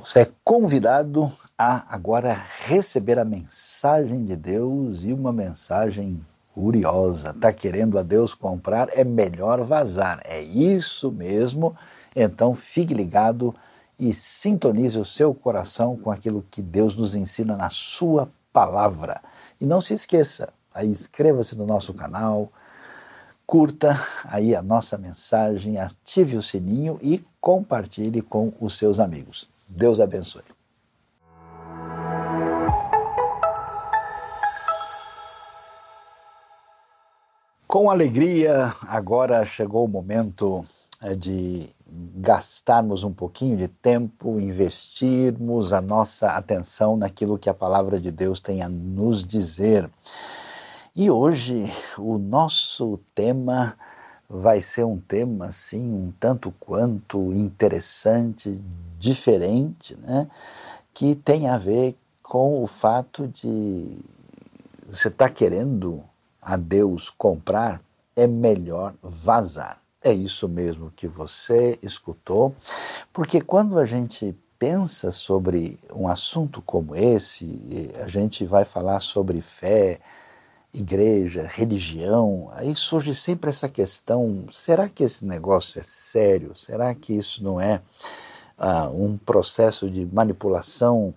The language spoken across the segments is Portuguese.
Você é convidado a agora receber a mensagem de Deus e uma mensagem curiosa. Está querendo a Deus comprar? É melhor vazar. É isso mesmo. Então fique ligado e sintonize o seu coração com aquilo que Deus nos ensina na Sua palavra. E não se esqueça, inscreva-se no nosso canal, curta aí a nossa mensagem, ative o sininho e compartilhe com os seus amigos. Deus abençoe. Com alegria, agora chegou o momento é, de gastarmos um pouquinho de tempo, investirmos a nossa atenção naquilo que a palavra de Deus tem a nos dizer. E hoje o nosso tema vai ser um tema assim um tanto quanto interessante, diferente, né? que tem a ver com o fato de você estar tá querendo a Deus comprar, é melhor vazar. É isso mesmo que você escutou, porque quando a gente pensa sobre um assunto como esse, a gente vai falar sobre fé, igreja, religião, aí surge sempre essa questão: será que esse negócio é sério? Será que isso não é ah, um processo de manipulação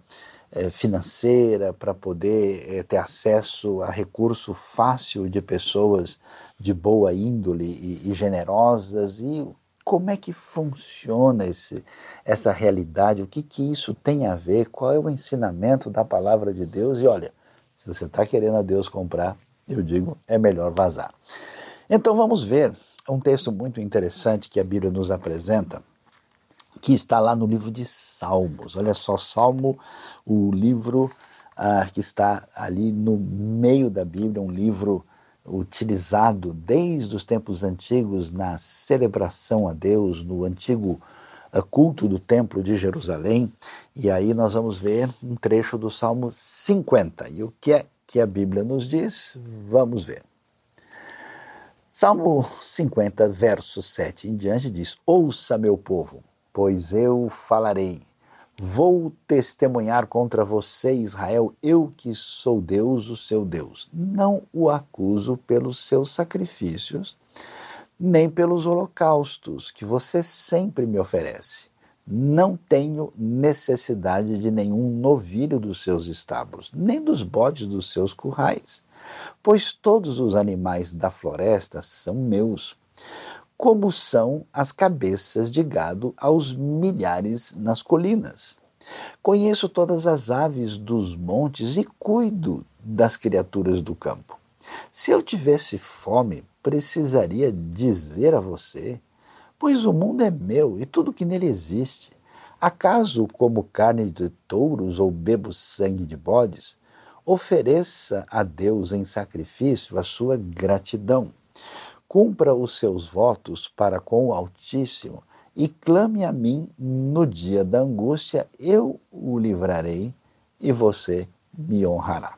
eh, financeira para poder eh, ter acesso a recurso fácil de pessoas de boa índole e, e generosas? E como é que funciona esse, essa realidade, o que, que isso tem a ver, qual é o ensinamento da palavra de Deus? E olha, se você está querendo a Deus comprar, eu digo, é melhor vazar. Então vamos ver um texto muito interessante que a Bíblia nos apresenta, que está lá no livro de Salmos. Olha só, Salmo, o livro ah, que está ali no meio da Bíblia, um livro utilizado desde os tempos antigos na celebração a Deus, no antigo ah, culto do Templo de Jerusalém. E aí nós vamos ver um trecho do Salmo 50. E o que é que a Bíblia nos diz? Vamos ver. Salmo 50, verso 7 em diante diz: Ouça, meu povo, pois eu falarei. Vou testemunhar contra você, Israel, eu que sou Deus, o seu Deus. Não o acuso pelos seus sacrifícios, nem pelos holocaustos que você sempre me oferece. Não tenho necessidade de nenhum novilho dos seus estábulos, nem dos bodes dos seus currais, pois todos os animais da floresta são meus como são as cabeças de gado aos milhares nas colinas. Conheço todas as aves dos montes e cuido das criaturas do campo. Se eu tivesse fome, precisaria dizer a você, pois o mundo é meu e tudo que nele existe. Acaso como carne de touros ou bebo sangue de bodes? Ofereça a Deus em sacrifício a sua gratidão cumpra os seus votos para com o Altíssimo e clame a mim no dia da angústia, eu o livrarei e você me honrará.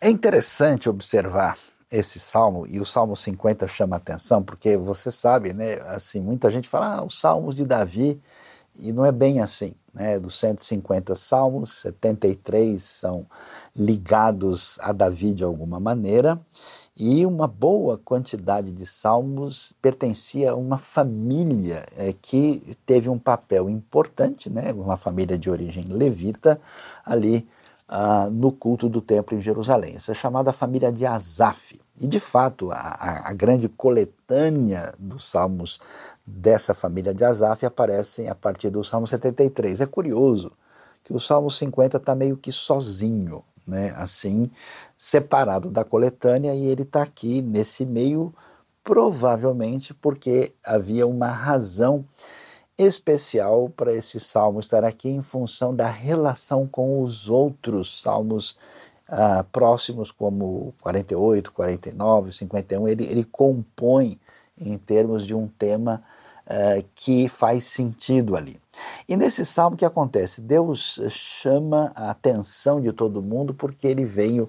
É interessante observar esse salmo, e o Salmo 50 chama atenção, porque você sabe, né, assim, muita gente fala, ah, os salmos de Davi, e não é bem assim, né, dos 150 salmos, 73 são ligados a Davi de alguma maneira, e uma boa quantidade de salmos pertencia a uma família é, que teve um papel importante, né, uma família de origem levita, ali ah, no culto do templo em Jerusalém. Essa é chamada família de Asaf. E de fato, a, a grande coletânea dos salmos dessa família de Asaf aparecem a partir do Salmo 73. É curioso que o Salmo 50 está meio que sozinho, né, assim, separado da coletânea, e ele está aqui nesse meio, provavelmente porque havia uma razão especial para esse salmo estar aqui em função da relação com os outros salmos ah, próximos, como 48, 49, 51. Ele, ele compõe em termos de um tema uh, que faz sentido ali. E nesse salmo o que acontece? Deus chama a atenção de todo mundo porque ele veio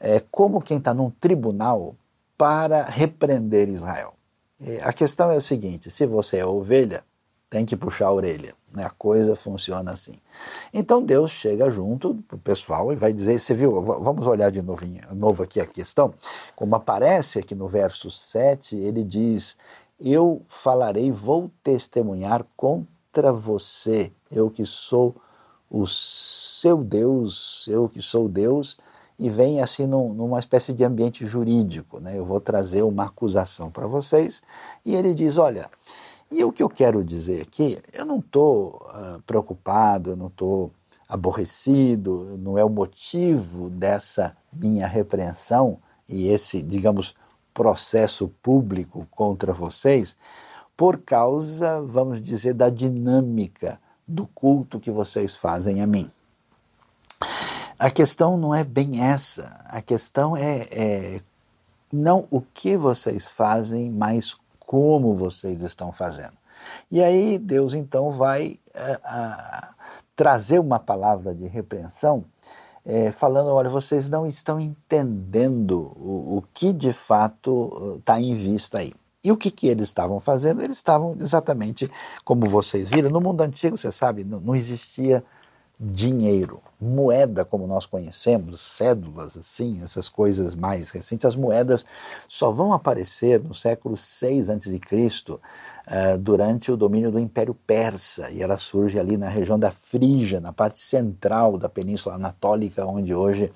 é, como quem está num tribunal para repreender Israel. E a questão é o seguinte: se você é ovelha, tem que puxar a orelha. Né? A coisa funciona assim. Então Deus chega junto para o pessoal e vai dizer: Você viu? Vamos olhar de novo, novo aqui a questão. Como aparece aqui no verso 7, ele diz: Eu falarei, vou testemunhar contra você, eu que sou o seu Deus, eu que sou Deus, e vem assim num, numa espécie de ambiente jurídico. Né? Eu vou trazer uma acusação para vocês, e ele diz: Olha. E o que eu quero dizer aqui, eu não estou uh, preocupado, eu não estou aborrecido, não é o motivo dessa minha repreensão e esse, digamos, processo público contra vocês, por causa, vamos dizer, da dinâmica do culto que vocês fazem a mim. A questão não é bem essa, a questão é, é não o que vocês fazem, mas como vocês estão fazendo. E aí Deus então vai a, a, trazer uma palavra de repreensão, é, falando: olha, vocês não estão entendendo o, o que de fato está em vista aí. E o que, que eles estavam fazendo? Eles estavam exatamente como vocês viram. No mundo antigo, você sabe, não, não existia dinheiro, moeda como nós conhecemos, cédulas, assim, essas coisas mais recentes. As moedas só vão aparecer no século 6 a.C., uh, durante o domínio do Império Persa, e ela surge ali na região da Frígia, na parte central da Península Anatólica, onde hoje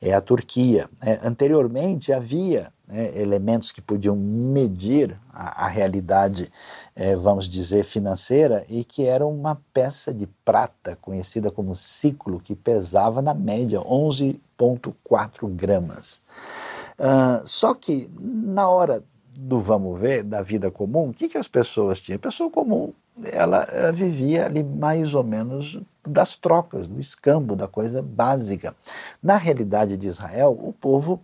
é a Turquia. É, anteriormente havia né, elementos que podiam medir a, a realidade, é, vamos dizer, financeira, e que era uma peça de prata conhecida como ciclo, que pesava na média 11,4 gramas. Uh, só que na hora do vamos ver, da vida comum, o que, que as pessoas tinham? A pessoa comum, ela, ela vivia ali mais ou menos das trocas, do escambo, da coisa básica. Na realidade de Israel, o povo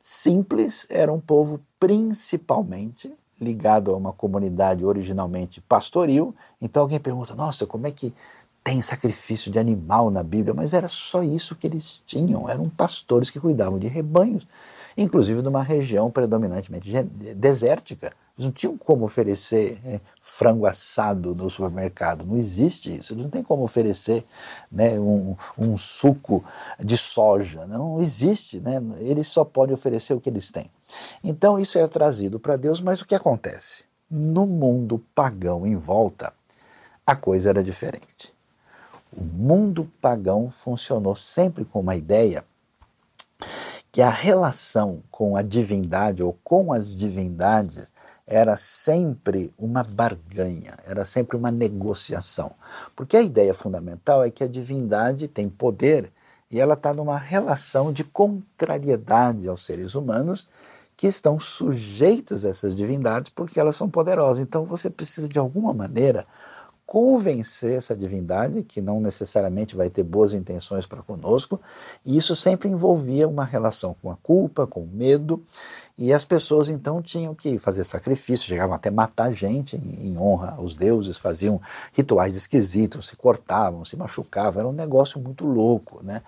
simples era um povo principalmente ligado a uma comunidade originalmente pastoril. Então alguém pergunta: nossa, como é que tem sacrifício de animal na Bíblia? Mas era só isso que eles tinham, eram pastores que cuidavam de rebanhos inclusive numa região predominantemente desértica. Eles não tinham como oferecer é, frango assado no supermercado, não existe isso. Eles não têm como oferecer né, um, um, suco de soja, não existe. Né? Eles só podem oferecer o que eles têm. Então isso é trazido para Deus, mas o que acontece? No mundo pagão em volta, a coisa era diferente. O mundo pagão funcionou sempre com uma ideia que a relação com a divindade ou com as divindades era sempre uma barganha, era sempre uma negociação. Porque a ideia fundamental é que a divindade tem poder e ela está numa relação de contrariedade aos seres humanos que estão sujeitos a essas divindades porque elas são poderosas. Então você precisa de alguma maneira convencer essa divindade, que não necessariamente vai ter boas intenções para conosco, e isso sempre envolvia uma relação com a culpa, com o medo, e as pessoas então tinham que fazer sacrifício, chegavam até matar gente em, em honra aos deuses, faziam rituais esquisitos, se cortavam, se machucavam, era um negócio muito louco. Né?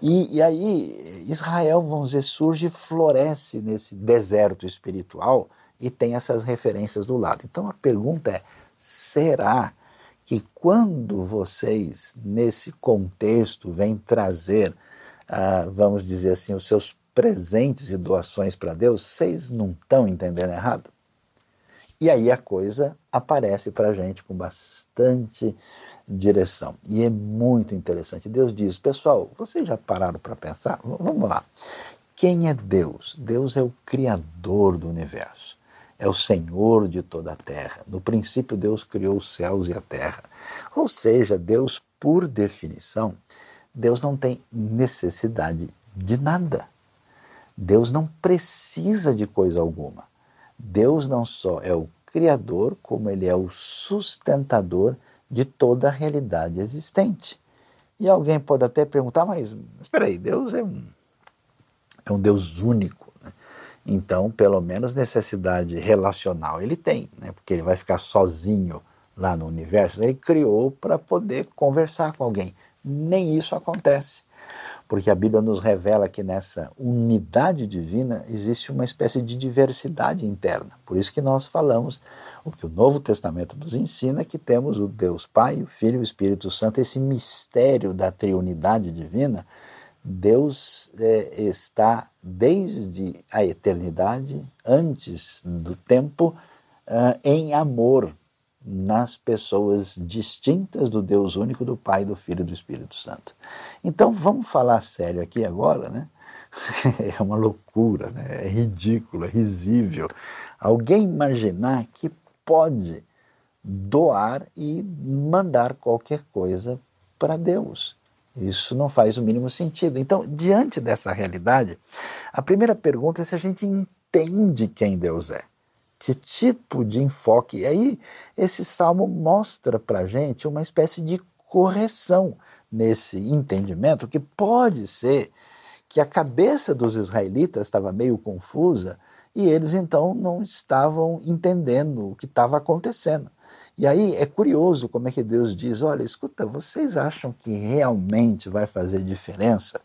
E, e aí Israel, vamos dizer, surge e floresce nesse deserto espiritual e tem essas referências do lado. Então a pergunta é: será que quando vocês, nesse contexto, vêm trazer, ah, vamos dizer assim, os seus presentes e doações para Deus, vocês não estão entendendo errado? E aí a coisa aparece para a gente com bastante direção. E é muito interessante. Deus diz, pessoal, vocês já pararam para pensar? Vamos lá. Quem é Deus? Deus é o Criador do universo é o Senhor de toda a terra. No princípio, Deus criou os céus e a terra. Ou seja, Deus, por definição, Deus não tem necessidade de nada. Deus não precisa de coisa alguma. Deus não só é o Criador, como Ele é o sustentador de toda a realidade existente. E alguém pode até perguntar, mas espera aí, Deus é um, é um Deus único. Então, pelo menos necessidade relacional ele tem, né? porque ele vai ficar sozinho lá no universo. Ele criou para poder conversar com alguém. Nem isso acontece. porque a Bíblia nos revela que nessa unidade divina existe uma espécie de diversidade interna. Por isso que nós falamos, o que o Novo Testamento nos ensina, que temos o Deus Pai, o Filho e o Espírito Santo, esse mistério da triunidade divina. Deus é, está desde a eternidade, antes do tempo, uh, em amor nas pessoas distintas do Deus único, do Pai, do Filho e do Espírito Santo. Então vamos falar sério aqui agora, né? É uma loucura, né? é ridículo, é risível. Alguém imaginar que pode doar e mandar qualquer coisa para Deus. Isso não faz o mínimo sentido. Então, diante dessa realidade, a primeira pergunta é se a gente entende quem Deus é que tipo de enfoque. E aí, esse salmo mostra para a gente uma espécie de correção nesse entendimento, que pode ser que a cabeça dos israelitas estava meio confusa e eles então não estavam entendendo o que estava acontecendo. E aí é curioso como é que Deus diz: olha, escuta, vocês acham que realmente vai fazer diferença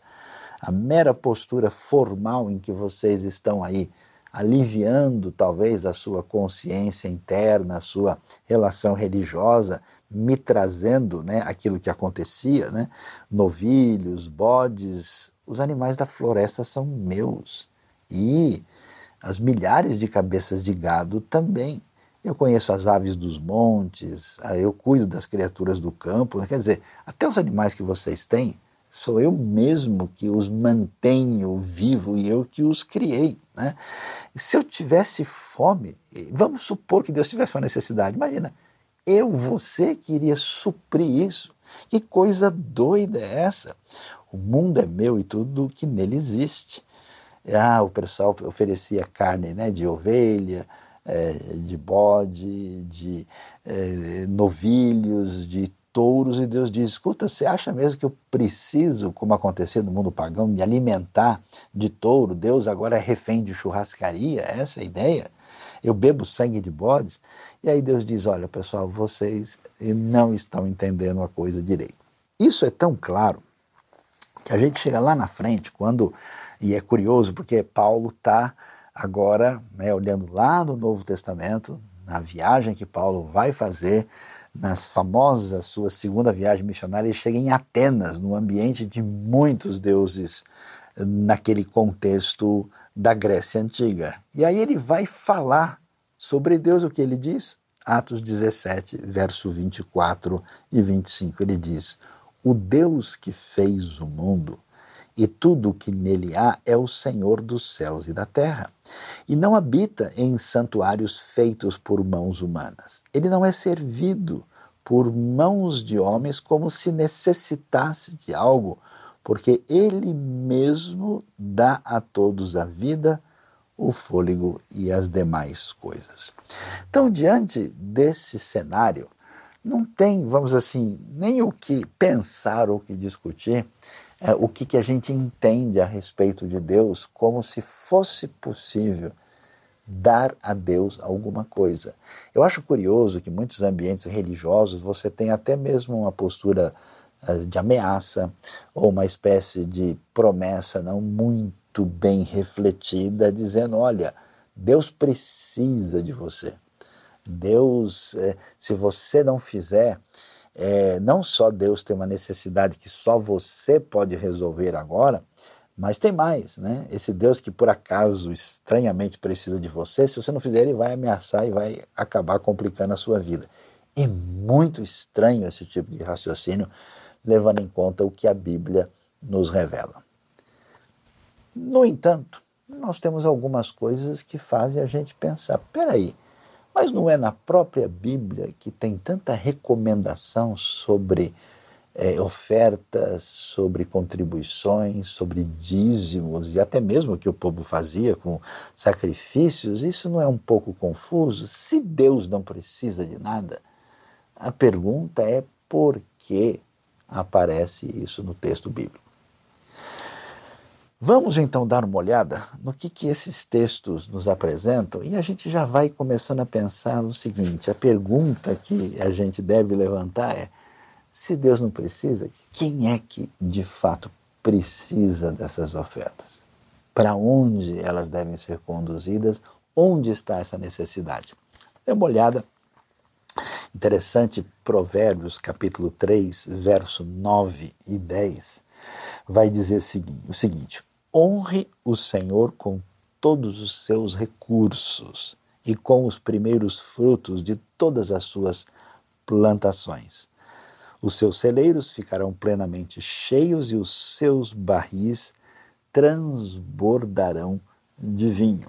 a mera postura formal em que vocês estão aí aliviando talvez a sua consciência interna, a sua relação religiosa, me trazendo né, aquilo que acontecia, né? novilhos, bodes, os animais da floresta são meus e as milhares de cabeças de gado também. Eu conheço as aves dos montes, ah, eu cuido das criaturas do campo, né? quer dizer, até os animais que vocês têm, sou eu mesmo que os mantenho vivo e eu que os criei. Né? Se eu tivesse fome, vamos supor que Deus tivesse uma necessidade, imagina, eu, você queria suprir isso. Que coisa doida é essa? O mundo é meu e tudo que nele existe. Ah, o pessoal oferecia carne né, de ovelha, é, de bode, de é, novilhos, de touros e Deus diz: escuta, você acha mesmo que eu preciso, como acontecia no mundo pagão, me alimentar de touro? Deus agora é refém de churrascaria? Essa é a ideia? Eu bebo sangue de bodes? E aí Deus diz: olha, pessoal, vocês não estão entendendo a coisa direito. Isso é tão claro que a gente chega lá na frente, quando. E é curioso porque Paulo está agora né, olhando lá no Novo Testamento, na viagem que Paulo vai fazer nas famosas sua segunda viagem missionária, ele chega em Atenas, no ambiente de muitos deuses, naquele contexto da Grécia Antiga. E aí ele vai falar sobre Deus, o que ele diz? Atos 17, verso 24 e 25. Ele diz: O Deus que fez o mundo e tudo o que nele há é o Senhor dos céus e da terra. E não habita em santuários feitos por mãos humanas. Ele não é servido por mãos de homens como se necessitasse de algo, porque ele mesmo dá a todos a vida, o fôlego e as demais coisas. Então, diante desse cenário, não tem, vamos assim, nem o que pensar ou o que discutir é, o que, que a gente entende a respeito de Deus como se fosse possível dar a Deus alguma coisa. Eu acho curioso que muitos ambientes religiosos você tem até mesmo uma postura uh, de ameaça ou uma espécie de promessa não muito bem refletida, dizendo: olha, Deus precisa de você. Deus, eh, se você não fizer, é, não só Deus tem uma necessidade que só você pode resolver agora, mas tem mais, né? Esse Deus que por acaso estranhamente precisa de você, se você não fizer, ele vai ameaçar e vai acabar complicando a sua vida. É muito estranho esse tipo de raciocínio, levando em conta o que a Bíblia nos revela. No entanto, nós temos algumas coisas que fazem a gente pensar: peraí, mas não é na própria Bíblia que tem tanta recomendação sobre é, ofertas, sobre contribuições, sobre dízimos e até mesmo o que o povo fazia com sacrifícios? Isso não é um pouco confuso? Se Deus não precisa de nada, a pergunta é por que aparece isso no texto bíblico. Vamos então dar uma olhada no que, que esses textos nos apresentam e a gente já vai começando a pensar no seguinte: a pergunta que a gente deve levantar é: se Deus não precisa, quem é que de fato precisa dessas ofertas? Para onde elas devem ser conduzidas? Onde está essa necessidade? Dê uma olhada. Interessante, Provérbios capítulo 3, verso 9 e 10, vai dizer o seguinte: honre o Senhor com todos os seus recursos e com os primeiros frutos de todas as suas plantações. Os seus celeiros ficarão plenamente cheios e os seus barris transbordarão de vinho.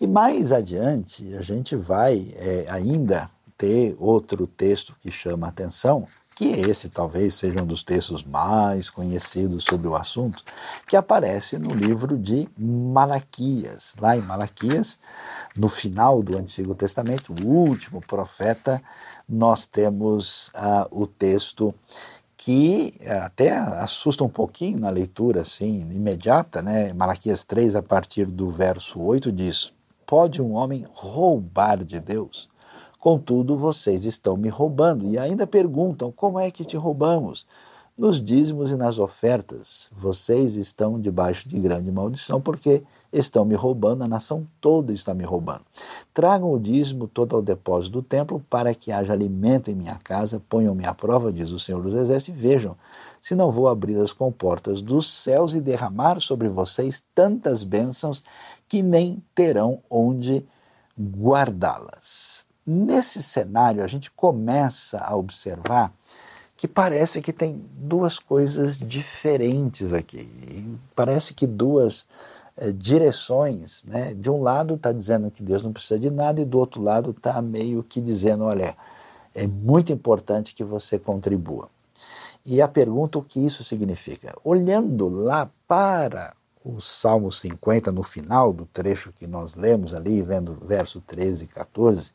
E mais adiante, a gente vai é, ainda ter outro texto que chama a atenção, que esse talvez seja um dos textos mais conhecidos sobre o assunto, que aparece no livro de Malaquias. Lá em Malaquias, no final do Antigo Testamento, o último profeta, nós temos uh, o texto que até assusta um pouquinho na leitura assim, imediata, né? Malaquias 3, a partir do verso 8, diz: Pode um homem roubar de Deus? Contudo, vocês estão me roubando e ainda perguntam: como é que te roubamos? Nos dízimos e nas ofertas, vocês estão debaixo de grande maldição, porque estão me roubando, a nação toda está me roubando. Tragam o dízimo todo ao depósito do templo, para que haja alimento em minha casa, ponham-me à prova, diz o Senhor dos Exércitos, e vejam se não vou abrir as comportas dos céus e derramar sobre vocês tantas bênçãos que nem terão onde guardá-las. Nesse cenário, a gente começa a observar que parece que tem duas coisas diferentes aqui. Parece que duas é, direções. Né? De um lado está dizendo que Deus não precisa de nada, e do outro lado está meio que dizendo: olha, é muito importante que você contribua. E a pergunta o que isso significa? Olhando lá para o Salmo 50, no final do trecho que nós lemos ali, vendo verso 13 e 14,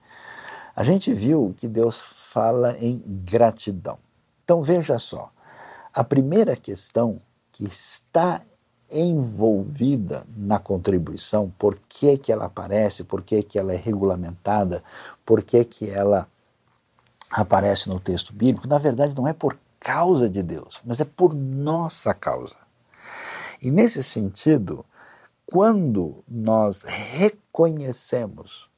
a gente viu que Deus fala em gratidão. Então veja só, a primeira questão que está envolvida na contribuição, por que, que ela aparece, por que, que ela é regulamentada, por que, que ela aparece no texto bíblico, na verdade não é por causa de Deus, mas é por nossa causa. E nesse sentido, quando nós reconhecemos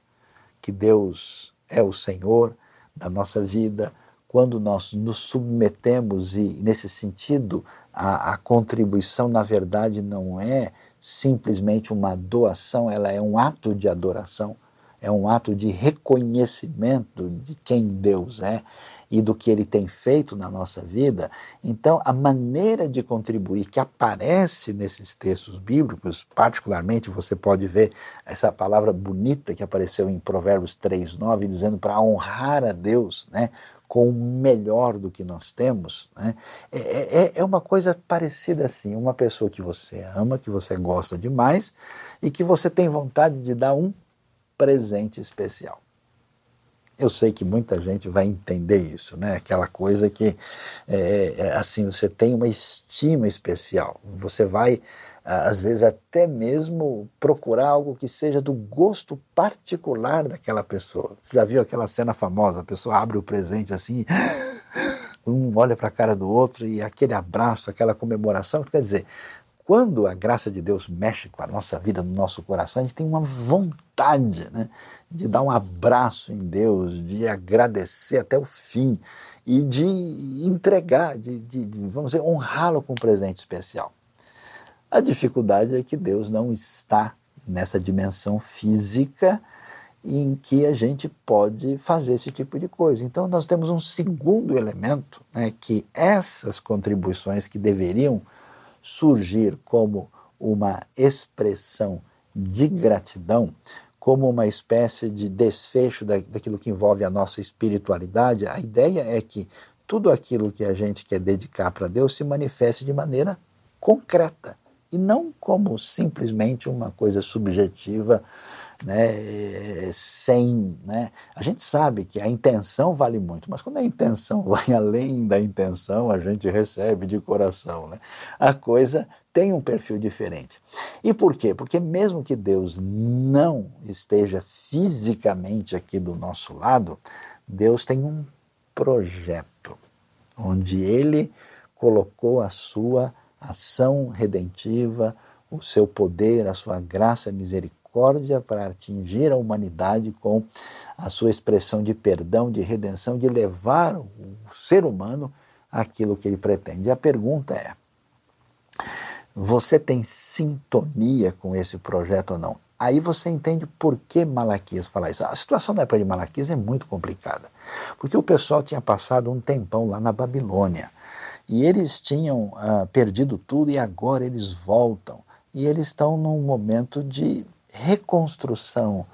que Deus é o Senhor da nossa vida, quando nós nos submetemos e, nesse sentido, a, a, contribuição, na verdade, não é simplesmente uma doação, ela é um ato de adoração, é um ato de reconhecimento de quem Deus é e do que ele tem feito na nossa vida. Então, a maneira de contribuir que aparece nesses textos bíblicos, particularmente você pode ver essa palavra bonita que apareceu em Provérbios 3:9 dizendo para honrar a Deus, né? com o melhor do que nós temos, né? É, é, é uma coisa parecida assim, uma pessoa que você ama, que você gosta demais e que você tem vontade de dar um presente especial. Eu sei que muita gente vai entender isso, né? Aquela coisa que, é, é, assim, você tem uma estima especial. Você vai, às vezes, até mesmo procurar algo que seja do gosto particular daquela pessoa. Já viu aquela cena famosa? A pessoa abre o presente assim, um olha para a cara do outro e aquele abraço, aquela comemoração. Quer dizer, quando a graça de Deus mexe com a nossa vida, no nosso coração, a gente tem uma vontade né, de dar um abraço em Deus, de agradecer até o fim e de entregar, de, de, de vamos dizer, honrá-lo com um presente especial. A dificuldade é que Deus não está nessa dimensão física em que a gente pode fazer esse tipo de coisa. Então, nós temos um segundo elemento, né, que essas contribuições que deveriam surgir como uma expressão de gratidão, como uma espécie de desfecho da, daquilo que envolve a nossa espiritualidade, a ideia é que tudo aquilo que a gente quer dedicar para Deus se manifeste de maneira concreta e não como simplesmente uma coisa subjetiva né, sem. Né? A gente sabe que a intenção vale muito, mas quando a intenção vai além da intenção, a gente recebe de coração. Né? A coisa tem um perfil diferente. E por quê? Porque mesmo que Deus não esteja fisicamente aqui do nosso lado, Deus tem um projeto onde Ele colocou a sua ação redentiva, o seu poder, a sua graça, misericórdia para atingir a humanidade com a sua expressão de perdão, de redenção, de levar o ser humano àquilo que ele pretende. A pergunta é: você tem sintonia com esse projeto ou não? Aí você entende por que Malaquias fala isso. A situação da época de Malaquias é muito complicada, porque o pessoal tinha passado um tempão lá na Babilônia e eles tinham uh, perdido tudo e agora eles voltam e eles estão num momento de reconstrução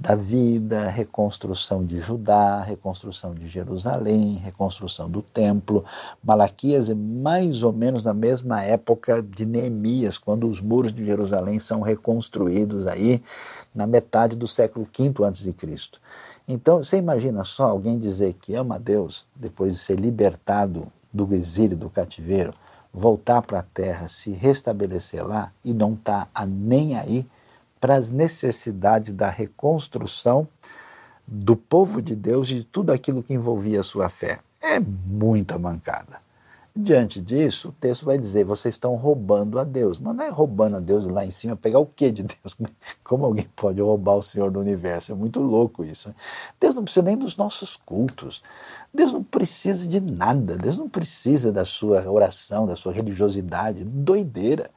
da vida, reconstrução de Judá, reconstrução de Jerusalém, reconstrução do templo. Malaquias é mais ou menos na mesma época de Neemias, quando os muros de Jerusalém são reconstruídos aí na metade do século V a.C. Então, você imagina só alguém dizer que ama a Deus depois de ser libertado do exílio, do cativeiro, voltar para a terra, se restabelecer lá e não está nem aí para as necessidades da reconstrução do povo de Deus e de tudo aquilo que envolvia a sua fé. É muita mancada. Diante disso, o texto vai dizer: vocês estão roubando a Deus. Mas não é roubando a Deus lá em cima, pegar o que de Deus? Como alguém pode roubar o Senhor do universo? É muito louco isso. Né? Deus não precisa nem dos nossos cultos. Deus não precisa de nada. Deus não precisa da sua oração, da sua religiosidade. Doideira.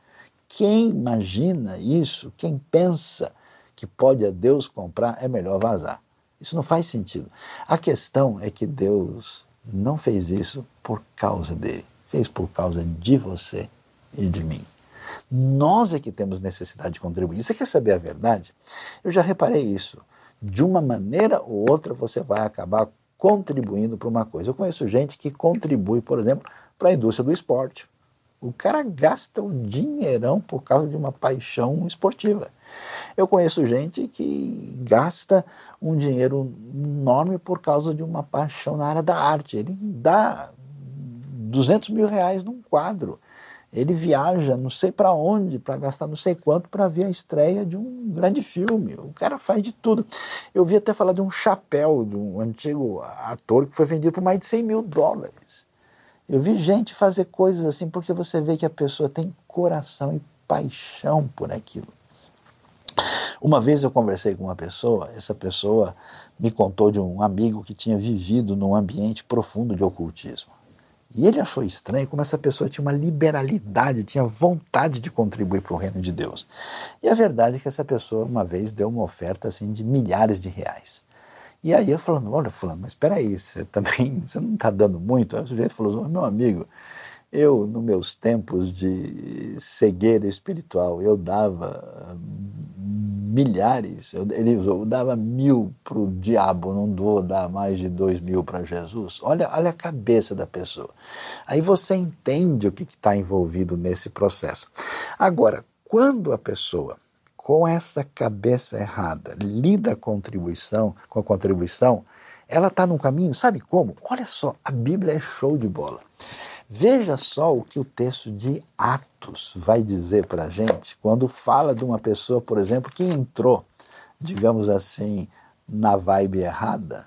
Quem imagina isso, quem pensa que pode a Deus comprar, é melhor vazar. Isso não faz sentido. A questão é que Deus não fez isso por causa dele, fez por causa de você e de mim. Nós é que temos necessidade de contribuir. Você quer saber a verdade? Eu já reparei isso. De uma maneira ou outra você vai acabar contribuindo para uma coisa. Eu conheço gente que contribui, por exemplo, para a indústria do esporte. O cara gasta um dinheirão por causa de uma paixão esportiva. Eu conheço gente que gasta um dinheiro enorme por causa de uma paixão na área da arte. Ele dá 200 mil reais num quadro. Ele viaja não sei para onde para gastar não sei quanto para ver a estreia de um grande filme. O cara faz de tudo. Eu vi até falar de um chapéu de um antigo ator que foi vendido por mais de 100 mil dólares. Eu vi gente fazer coisas assim porque você vê que a pessoa tem coração e paixão por aquilo. Uma vez eu conversei com uma pessoa, essa pessoa me contou de um amigo que tinha vivido num ambiente profundo de ocultismo. E ele achou estranho como essa pessoa tinha uma liberalidade, tinha vontade de contribuir para o reino de Deus. E a verdade é que essa pessoa uma vez deu uma oferta assim de milhares de reais. E aí eu falando, olha, falando, mas espera aí, você também, você não está dando muito? Aí o sujeito falou, meu amigo, eu, nos meus tempos de cegueira espiritual, eu dava milhares, eu, ele usou, eu dava mil para o diabo, não dou dar mais de dois mil para Jesus. Olha, olha a cabeça da pessoa. Aí você entende o que está envolvido nesse processo. Agora, quando a pessoa com essa cabeça errada, lida a contribuição, com a contribuição, ela está num caminho, sabe como? Olha só, a Bíblia é show de bola. Veja só o que o texto de Atos vai dizer para a gente quando fala de uma pessoa, por exemplo, que entrou, digamos assim, na vibe errada,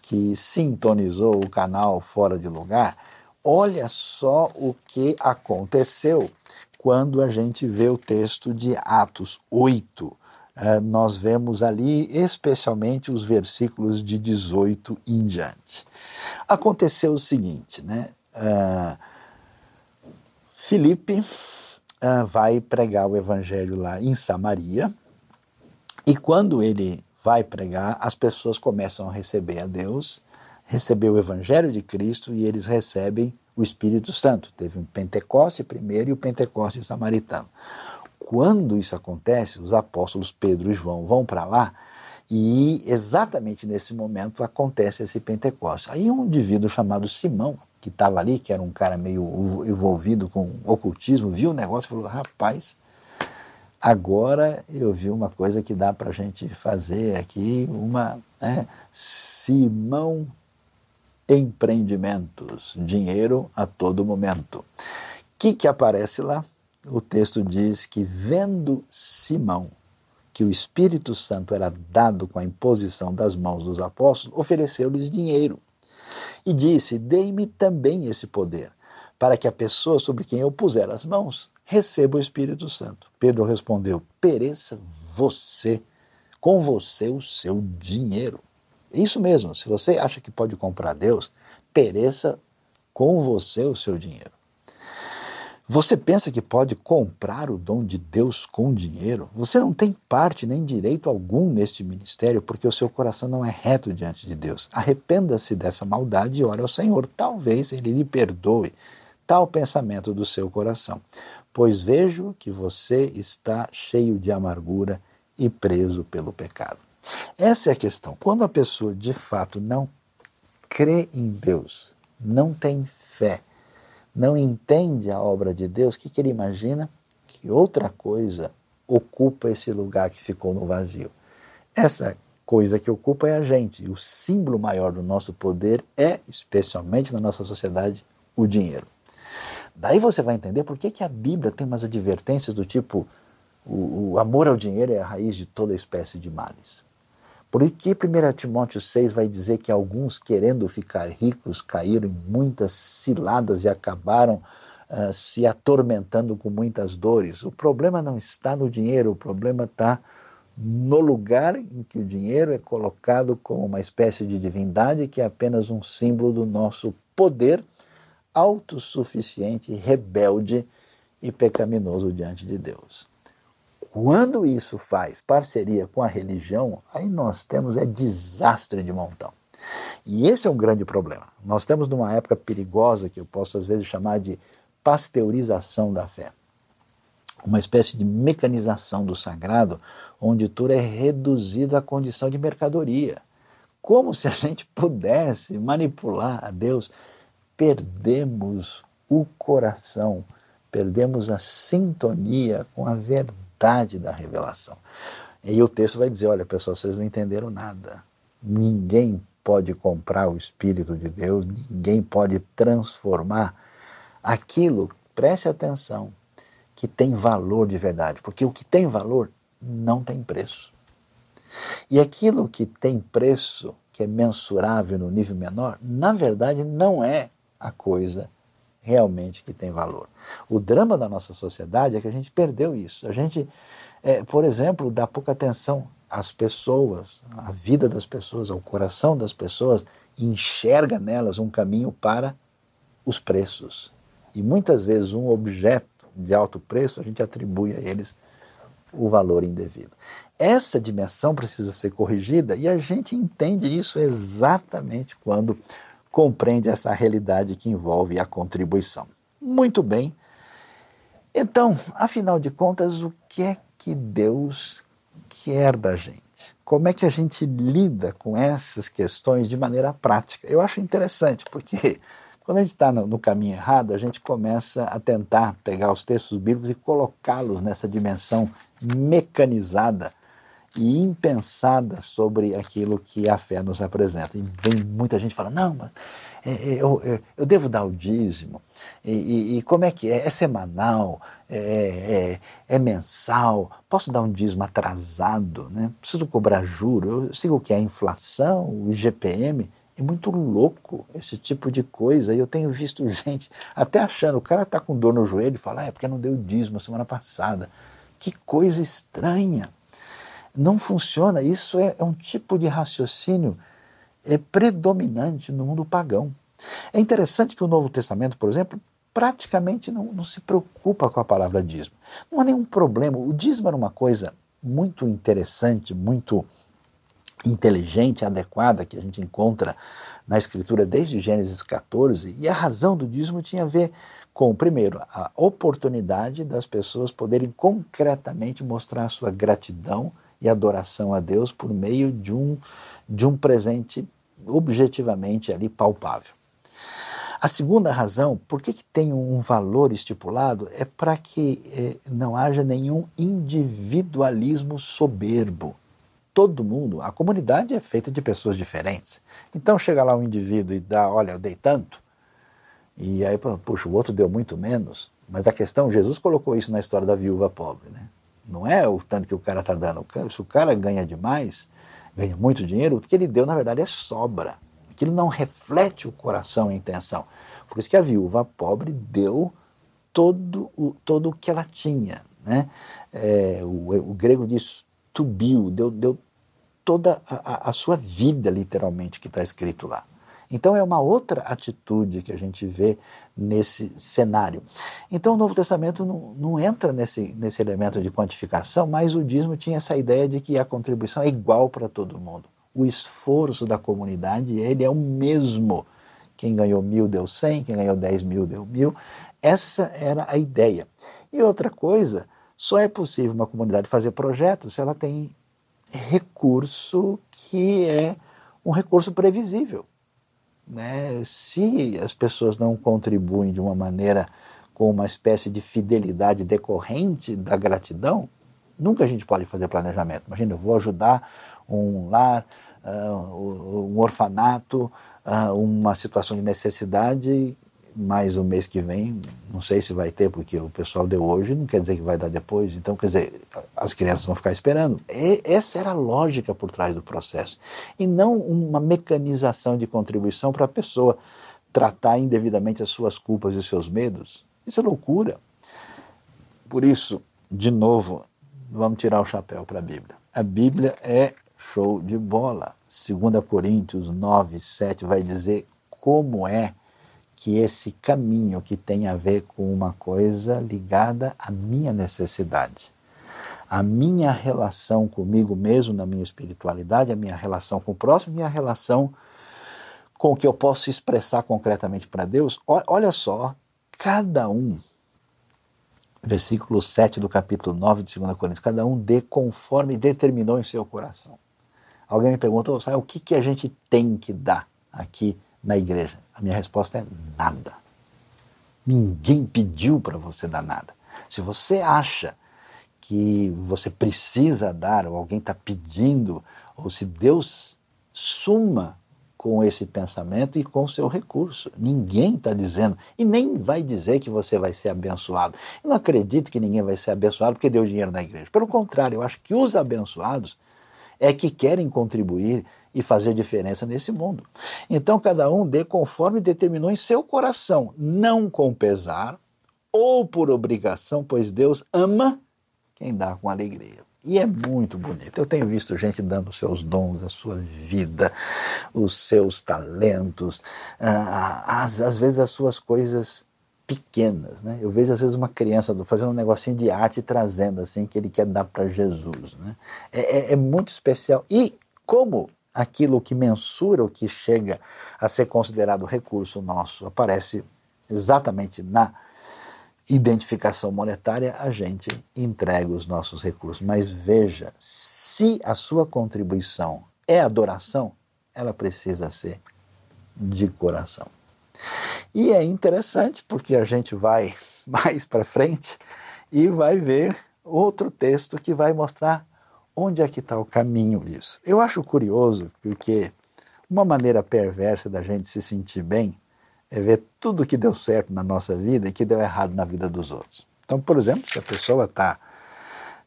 que sintonizou o canal fora de lugar. Olha só o que aconteceu quando a gente vê o texto de Atos 8. Eh, nós vemos ali especialmente os versículos de 18 em diante. Aconteceu o seguinte, né? Uh, Filipe uh, vai pregar o evangelho lá em Samaria, e quando ele vai pregar, as pessoas começam a receber a Deus, receber o evangelho de Cristo e eles recebem o Espírito Santo. Teve um Pentecoste primeiro e o Pentecoste samaritano. Quando isso acontece, os apóstolos Pedro e João vão para lá e exatamente nesse momento acontece esse Pentecoste. Aí um indivíduo chamado Simão, que estava ali, que era um cara meio envolvido com ocultismo, viu o negócio e falou: rapaz, agora eu vi uma coisa que dá para a gente fazer aqui, uma né, Simão empreendimentos, dinheiro a todo momento. O que, que aparece lá? O texto diz que, vendo Simão que o Espírito Santo era dado com a imposição das mãos dos apóstolos, ofereceu-lhes dinheiro e disse: Dei-me também esse poder, para que a pessoa sobre quem eu puser as mãos receba o Espírito Santo. Pedro respondeu: pereça você, com você o seu dinheiro. Isso mesmo, se você acha que pode comprar Deus, pereça com você o seu dinheiro. Você pensa que pode comprar o dom de Deus com dinheiro? Você não tem parte nem direito algum neste ministério porque o seu coração não é reto diante de Deus. Arrependa-se dessa maldade e ore ao Senhor. Talvez ele lhe perdoe tal pensamento do seu coração. Pois vejo que você está cheio de amargura e preso pelo pecado. Essa é a questão. Quando a pessoa de fato não crê em Deus, não tem fé, não entende a obra de Deus, o que, que ele imagina? Que outra coisa ocupa esse lugar que ficou no vazio. Essa coisa que ocupa é a gente. O símbolo maior do nosso poder é, especialmente na nossa sociedade, o dinheiro. Daí você vai entender por que, que a Bíblia tem umas advertências do tipo: o, o amor ao dinheiro é a raiz de toda espécie de males. Por que 1 Timóteo 6 vai dizer que alguns, querendo ficar ricos, caíram em muitas ciladas e acabaram uh, se atormentando com muitas dores? O problema não está no dinheiro, o problema está no lugar em que o dinheiro é colocado como uma espécie de divindade que é apenas um símbolo do nosso poder autossuficiente, rebelde e pecaminoso diante de Deus. Quando isso faz parceria com a religião, aí nós temos é desastre de montão. E esse é um grande problema. Nós estamos numa época perigosa que eu posso às vezes chamar de pasteurização da fé. Uma espécie de mecanização do sagrado, onde tudo é reduzido à condição de mercadoria. Como se a gente pudesse manipular a Deus, perdemos o coração, perdemos a sintonia com a verdade verdade da revelação. E o texto vai dizer: olha, pessoal, vocês não entenderam nada. Ninguém pode comprar o Espírito de Deus, ninguém pode transformar aquilo, preste atenção, que tem valor de verdade, porque o que tem valor não tem preço. E aquilo que tem preço, que é mensurável no nível menor, na verdade não é a coisa realmente que tem valor. O drama da nossa sociedade é que a gente perdeu isso. A gente, é, por exemplo, dá pouca atenção às pessoas, à vida das pessoas, ao coração das pessoas, e enxerga nelas um caminho para os preços. E muitas vezes um objeto de alto preço a gente atribui a eles o valor indevido. Essa dimensão precisa ser corrigida e a gente entende isso exatamente quando compreende essa realidade que envolve a contribuição. Muito bem. Então, afinal de contas, o que é que Deus quer da gente? Como é que a gente lida com essas questões de maneira prática? Eu acho interessante, porque quando a gente está no, caminho errado, a gente começa a tentar pegar os textos bíblicos e colocá-los nessa dimensão mecanizada e impensada sobre aquilo que a fé nos apresenta. E vem muita gente fala, não, mas é, é, eu, eu, eu, devo dar o dízimo, e, e, e, como é que é? É semanal, é, é, é, mensal, posso dar um dízimo atrasado, né? preciso cobrar juro, eu sigo o que é a inflação, o IGPM, é muito louco esse tipo de coisa. E eu tenho visto gente até achando, o cara está com dor no joelho e fala, ah, é porque não deu dízimo semana passada. Que coisa estranha. Não funciona. Isso é, é um tipo de raciocínio é predominante no mundo pagão. É interessante que o Novo Testamento, por exemplo, praticamente não, não se preocupa com a palavra dízimo. Não há nenhum problema. O dízimo era uma coisa muito interessante, muito inteligente, adequada, que a gente encontra na Escritura desde Gênesis 14, e a razão do dízimo tinha a ver com, primeiro, a oportunidade das pessoas poderem concretamente mostrar sua gratidão e adoração a Deus por meio de um, de um presente objetivamente ali palpável. A segunda razão, por que, que tem um valor estipulado, é para que eh, não haja nenhum individualismo soberbo. Todo mundo, a comunidade é feita de pessoas diferentes. Então chega lá um indivíduo e dá, olha, eu dei tanto, e aí, puxa, o outro deu muito menos. Mas a questão, Jesus colocou isso na história da viúva pobre, né? Não é o tanto que o cara está dando. Se o cara ganha demais, ganha muito dinheiro, o que ele deu, na verdade, é sobra. Aquilo não reflete o coração e a intenção. Por isso que a viúva pobre deu todo o, todo o que ela tinha. Né? É, o, o, grego diz tubiu, deu, deu toda a, a sua vida, literalmente, que está escrito lá. Então é uma outra atitude que a gente vê nesse cenário. Então o Novo Testamento não, não, entra nesse, nesse elemento de quantificação, mas o dízimo tinha essa ideia de que a contribuição é igual para todo mundo. O esforço da comunidade ele é o mesmo. Quem ganhou mil deu cem, quem ganhou dez mil deu mil. Essa era a ideia. E outra coisa, só é possível uma comunidade fazer projeto se ela tem recurso que é um recurso previsível. Né? Se as pessoas não contribuem de uma maneira com uma espécie de fidelidade decorrente da gratidão, nunca a gente pode fazer planejamento. Imagina, eu vou ajudar um lar, uh, um orfanato, uh, uma situação de necessidade mas o mês que vem, não sei se vai ter, porque o pessoal deu hoje, não quer dizer que vai dar depois. Então, quer dizer, as crianças vão ficar esperando. E essa era a lógica por trás do processo. E não uma mecanização de contribuição para a pessoa tratar indevidamente as suas culpas e seus medos. Isso é loucura. Por isso, de novo, vamos tirar o chapéu para a Bíblia. A Bíblia é show de bola. 2 Coríntios 9, 7 vai dizer como é que esse caminho que tem a ver com uma coisa ligada à minha necessidade, a minha relação comigo mesmo na minha espiritualidade, a minha relação com o próximo, minha relação com o que eu posso expressar concretamente para Deus. Olha só, cada um, versículo 7 do capítulo 9 de 2 Coríntios, cada um dê conforme determinou em seu coração. Alguém me perguntou, sabe, o que, que a gente tem que dar aqui na igreja? A minha resposta é nada. Ninguém pediu para você dar nada. Se você acha que você precisa dar, ou alguém está pedindo, ou se Deus suma com esse pensamento e com o seu recurso. Ninguém está dizendo, e nem vai dizer que você vai ser abençoado. Eu não acredito que ninguém vai ser abençoado porque deu dinheiro na igreja. Pelo contrário, eu acho que os abençoados é que querem contribuir e fazer diferença nesse mundo. Então cada um dê conforme determinou em seu coração, não com pesar ou por obrigação, pois Deus ama quem dá com alegria. E é muito bonito. Eu tenho visto gente dando os seus dons, a sua vida, os seus talentos, às, às vezes as suas coisas pequenas, né? Eu vejo às vezes uma criança fazendo um negocinho de arte trazendo assim que ele quer dar para Jesus, né? É, é, é, muito especial e como aquilo que mensura o que chega a ser considerado recurso nosso aparece exatamente na identificação monetária, a gente entrega os nossos recursos. Mas veja, se a sua contribuição é adoração, ela precisa ser de coração. E é interessante porque a gente vai mais para frente e vai ver outro texto que vai mostrar Onde é que está o caminho disso? Eu acho curioso porque uma maneira perversa da gente se sentir bem é ver tudo que deu certo na nossa vida e que deu errado na vida dos outros. Então, por exemplo, se a pessoa está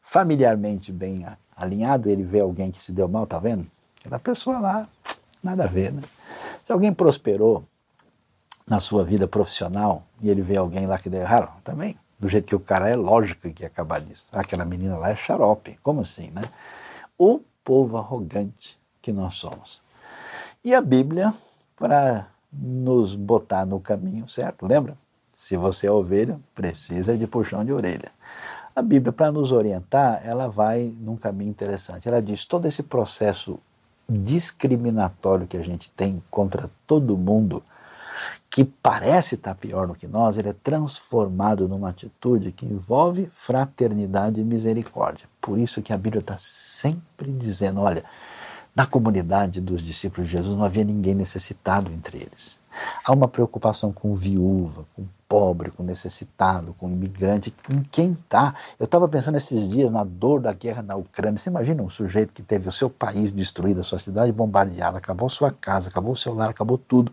familiarmente bem alinhado, ele vê alguém que se deu mal, tá vendo? Aquela pessoa lá, nada a ver, né? Se alguém prosperou na sua vida profissional e ele vê alguém lá que deu errado, também do jeito que o cara é, lógico que ia acabar nisso. Aquela menina lá é xarope. Como assim, né? O povo arrogante que nós somos. E a Bíblia, para nos botar no caminho certo, lembra? Se você é ovelha, precisa de puxão de orelha. A Bíblia, para nos orientar, ela vai num caminho interessante. Ela diz: todo esse processo discriminatório que a gente tem contra todo mundo que parece estar pior do que nós, ele é transformado numa atitude que envolve fraternidade e misericórdia. Por isso que a Bíblia está sempre dizendo, olha, na comunidade dos discípulos de Jesus não havia ninguém necessitado entre eles. Há uma preocupação com viúva, com pobre, com necessitado, com imigrante, com quem está. Eu estava pensando esses dias na dor da guerra na Ucrânia. Você imagina um sujeito que teve o seu país destruído, a sua cidade bombardeada, acabou sua casa, acabou o seu lar, acabou tudo.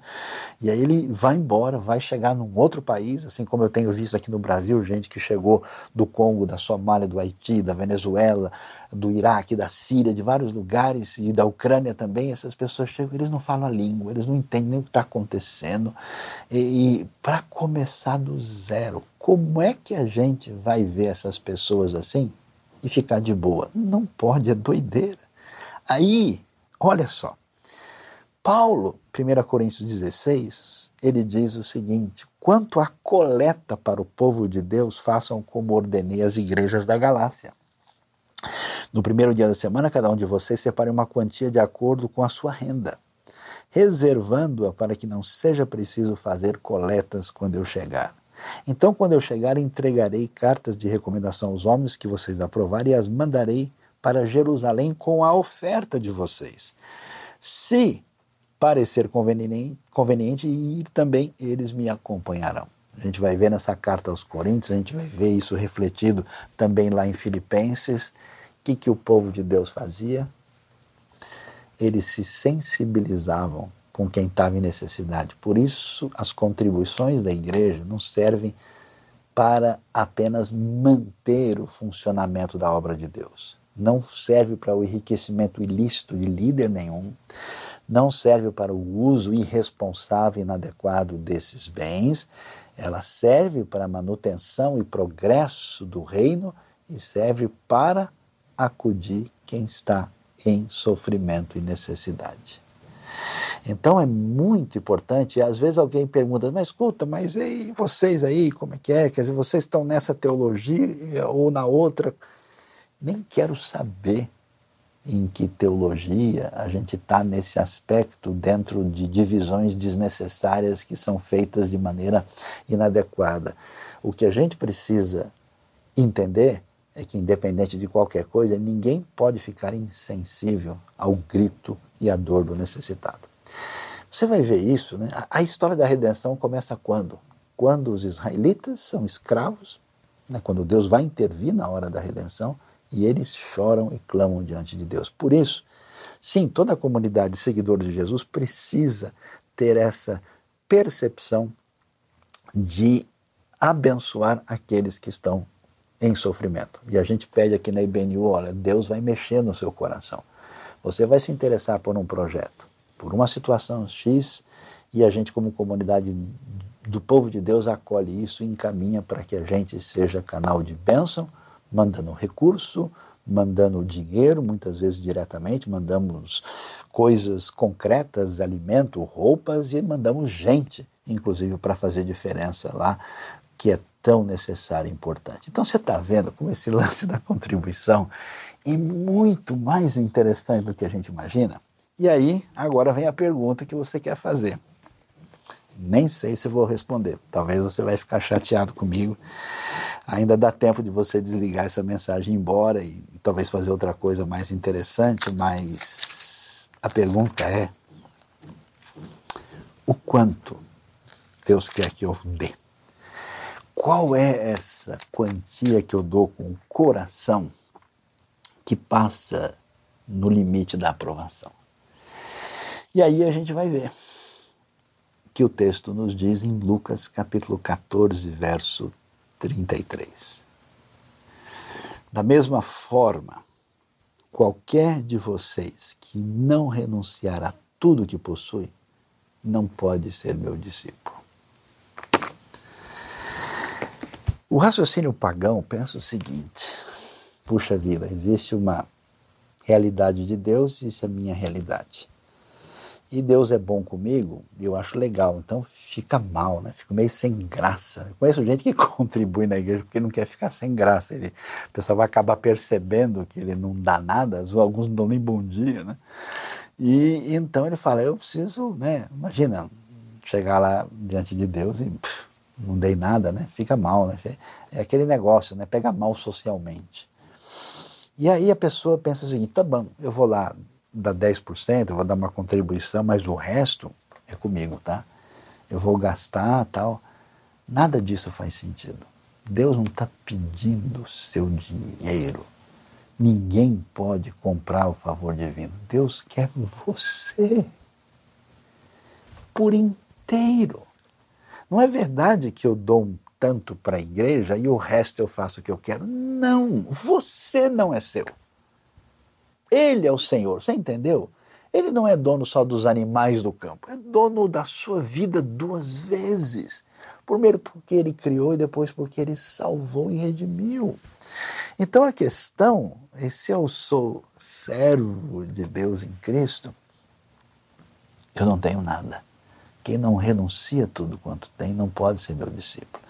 E aí ele vai embora, vai chegar num outro país, assim como eu tenho visto aqui no Brasil, gente que chegou do Congo, da Somália, do Haiti, da Venezuela, do Iraque, da Síria, de vários lugares e da Ucrânia também. Essas pessoas chegam, eles não falam a língua, eles não entendem nem o que está acontecendo. E, e para começar do zero, como é que a gente vai ver essas pessoas assim e ficar de boa? Não pode, é doideira. Aí, olha só, Paulo, 1 Coríntios 16, ele diz o seguinte: quanto à coleta para o povo de Deus, façam como ordenei as igrejas da Galácia. No primeiro dia da semana, cada um de vocês separe uma quantia de acordo com a sua renda reservando-a para que não seja preciso fazer coletas quando eu chegar. Então, quando eu chegar, entregarei cartas de recomendação aos homens que vocês aprovarem e as mandarei para Jerusalém com a oferta de vocês. Se parecer conveniente, ir também, eles me acompanharão. A gente vai ver nessa carta aos Coríntios, a gente vai ver isso refletido também lá em Filipenses. O que, que o povo de Deus fazia? Eles se sensibilizavam com quem estava em necessidade. Por isso, as contribuições da igreja não servem para apenas manter o funcionamento da obra de Deus. Não serve para o enriquecimento ilícito de líder nenhum, não serve para o uso irresponsável e inadequado desses bens, ela serve para a manutenção e progresso do reino e serve para acudir quem está em sofrimento e necessidade. Então é muito importante, e às vezes alguém pergunta, mas escuta, mas e vocês aí, como é que é? Quer dizer, vocês estão nessa teologia ou na outra? Nem quero saber em que teologia a gente está nesse aspecto dentro de divisões desnecessárias que são feitas de maneira inadequada. O que a gente precisa entender é que, independente de qualquer coisa, ninguém pode ficar insensível ao grito e à dor do necessitado. Você vai ver isso, né? A história da redenção começa quando? Quando os israelitas são escravos, né? quando Deus vai intervir na hora da redenção e eles choram e clamam diante de Deus. Por isso, sim, toda a comunidade seguidora de Jesus precisa ter essa percepção de abençoar aqueles que estão em sofrimento. E a gente pede aqui na IBNU, olha, Deus vai mexer no seu coração. Você vai se interessar por um projeto, por uma situação X, e a gente, como comunidade do povo de Deus, acolhe isso e encaminha para que a gente seja canal de bênção, mandando recurso, mandando dinheiro, muitas vezes diretamente, mandamos coisas concretas, alimento, roupas e mandamos gente, inclusive para fazer diferença lá, que é tão necessário e importante. Então você está vendo como esse lance da contribuição é muito mais interessante do que a gente imagina? E aí, agora vem a pergunta que você quer fazer. Nem sei se vou responder. Talvez você vai ficar chateado comigo. Ainda dá tempo de você desligar essa mensagem e ir embora e, e talvez fazer outra coisa mais interessante, mas a pergunta é: o quanto Deus quer que eu dê? Qual é essa quantia que eu dou com o coração que passa no limite da aprovação? E aí a gente vai ver que o texto nos diz em Lucas capítulo 14, verso 33. Da mesma forma, qualquer de vocês que não renunciar a tudo que possui, não pode ser meu discípulo. O raciocínio pagão pensa o seguinte: puxa vida, existe uma realidade de Deus e isso é minha realidade. E Deus é bom comigo, eu acho legal, então fica mal, né? Fico meio sem graça. Eu conheço gente que contribui na igreja porque não quer ficar sem graça. Ele, o pessoal vai acabar percebendo que ele não dá nada, alguns não dão nem bom dia, né? E, então ele fala: eu preciso, né? Imagina, chegar lá diante de Deus e. não dei nada, né? Fica mal, né? É aquele negócio, né? Pega mal socialmente. E aí a pessoa pensa o seguinte: tá bom, eu vou lá dar 10%, eu vou dar uma contribuição, mas o resto é comigo, tá? Eu vou gastar tal. Nada disso faz sentido. Deus não está pedindo seu dinheiro. Ninguém pode comprar o favor divino. Deus quer você por inteiro. Não é verdade que eu dou um tanto para a igreja e o resto eu faço o que eu quero. Não, você não é seu. Ele é o Senhor, você entendeu? Ele não é dono só dos animais do campo, é dono da sua vida duas vezes. Primeiro porque ele criou e depois porque ele salvou e redimiu. Então a questão é se eu sou servo de Deus em Cristo, eu não tenho nada. Quem não renuncia tudo quanto tem não pode ser meu discípulo.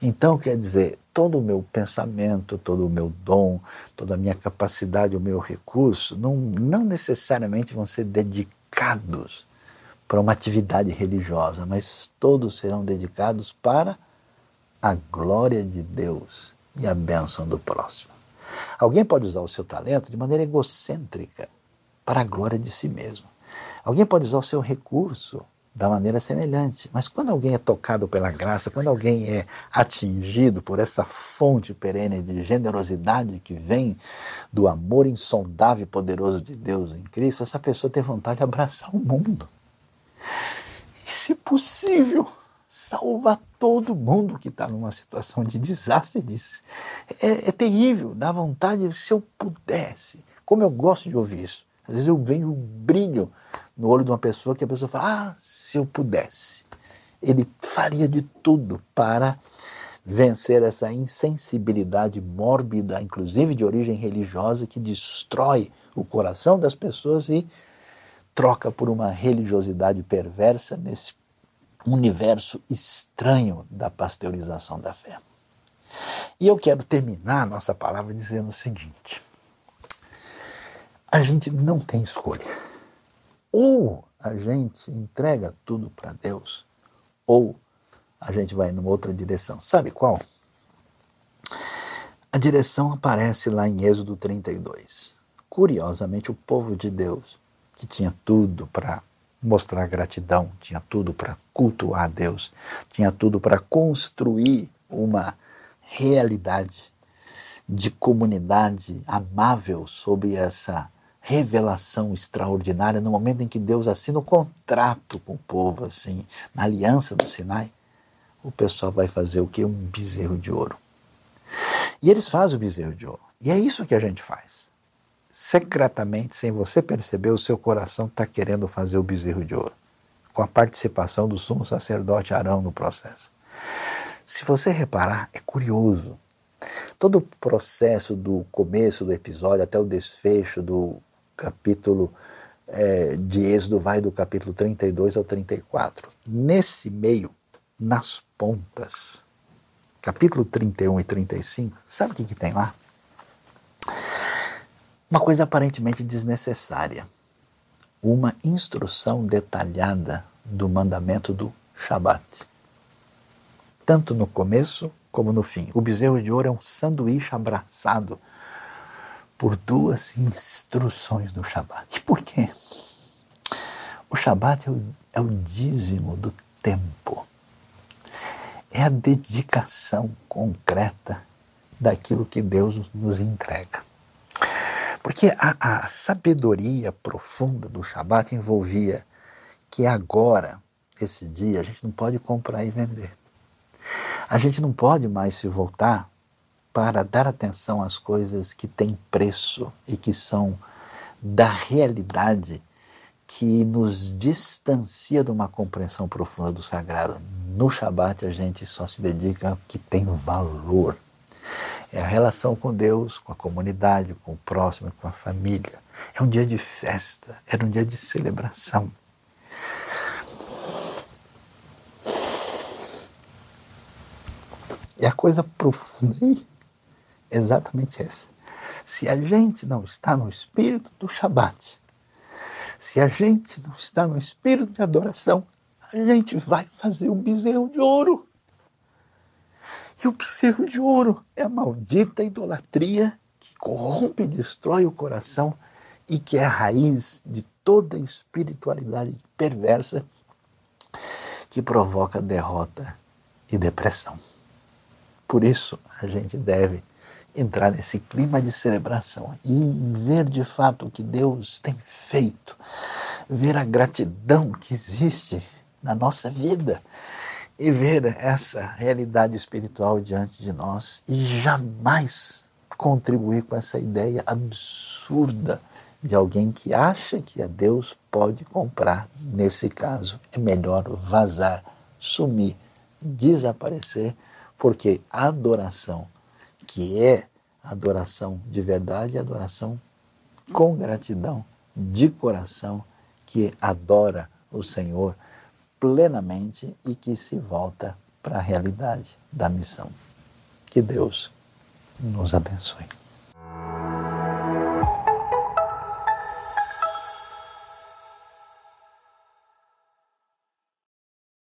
Então, quer dizer, todo o meu pensamento, todo o meu dom, toda a minha capacidade, o meu recurso, não, não necessariamente vão ser dedicados para uma atividade religiosa, mas todos serão dedicados para a glória de Deus e a bênção do próximo. Alguém pode usar o seu talento de maneira egocêntrica para a glória de si mesmo. Alguém pode usar o seu recurso da maneira semelhante. Mas quando alguém é tocado pela graça, quando alguém é atingido por essa fonte perene de generosidade que vem do amor insondável e poderoso de Deus em Cristo, essa pessoa tem vontade de abraçar o mundo. E, se possível, salvar todo mundo que está numa situação de desastre. É, é terrível, dá vontade se eu pudesse. Como eu gosto de ouvir isso. Às vezes eu vejo um brilho no olho de uma pessoa que a pessoa fala: Ah, se eu pudesse. Ele faria de tudo para vencer essa insensibilidade mórbida, inclusive de origem religiosa, que destrói o coração das pessoas e troca por uma religiosidade perversa nesse universo estranho da pasteurização da fé. E eu quero terminar a nossa palavra dizendo o seguinte: a gente não tem escolha. Ou a gente entrega tudo para Deus, ou a gente vai numa outra direção. Sabe qual? A direção aparece lá em Êxodo 32. Curiosamente, o povo de Deus, que tinha tudo para mostrar gratidão, tinha tudo para cultuar Deus, tinha tudo para construir uma realidade de comunidade amável sob essa revelação extraordinária no momento em que Deus assina o contrato com o povo, assim, na aliança do Sinai, o pessoal vai fazer o que? Um bezerro de ouro. E eles fazem o bezerro de ouro. E é isso que a gente faz. Secretamente, sem você perceber, o seu coração está querendo fazer o bezerro de ouro, com a participação do sumo sacerdote Arão no processo. Se você reparar, é curioso. Todo o processo do começo do episódio até o desfecho do capítulo é, de Êxodo vai do capítulo 32 ao 34. Nesse meio, nas pontas, capítulo 31 e 35, sabe o que, que tem lá? Uma coisa aparentemente desnecessária. Uma instrução detalhada do mandamento do Shabat. Tanto no começo como no fim. O bezerro de ouro é um sanduíche abraçado por duas instruções do Shabat. E por quê? O Shabat é o, é o dízimo do tempo. É a dedicação concreta daquilo que Deus nos entrega. Porque a, a sabedoria profunda do Shabat envolvia que agora, esse dia, a gente não pode comprar e vender. A gente não pode mais se voltar para dar atenção às coisas que têm preço e que são da realidade que nos distancia de uma compreensão profunda do sagrado. No Shabat a gente só se dedica ao que tem valor. É a relação com Deus, com a comunidade, com o próximo, com a família. É um dia de festa, era um dia de celebração. E a coisa profunda exatamente essa. Se a gente não está no espírito do Shabat, se a gente não está no espírito de adoração, a gente vai fazer o bezerro de ouro. E o bezerro de ouro é a maldita idolatria que corrompe e destrói o coração e que é a raiz de toda espiritualidade perversa que provoca derrota e depressão. Por isso, a gente deve entrar nesse clima de celebração e ver de fato o que Deus tem feito, ver a gratidão que existe na nossa vida e ver essa realidade espiritual diante de nós e jamais contribuir com essa ideia absurda de alguém que acha que a Deus pode comprar. Nesse caso, é melhor vazar, sumir, desaparecer, porque a adoração, que é adoração de verdade, adoração com gratidão, de coração, que adora o Senhor plenamente e que se volta para a realidade da missão. Que Deus nos abençoe.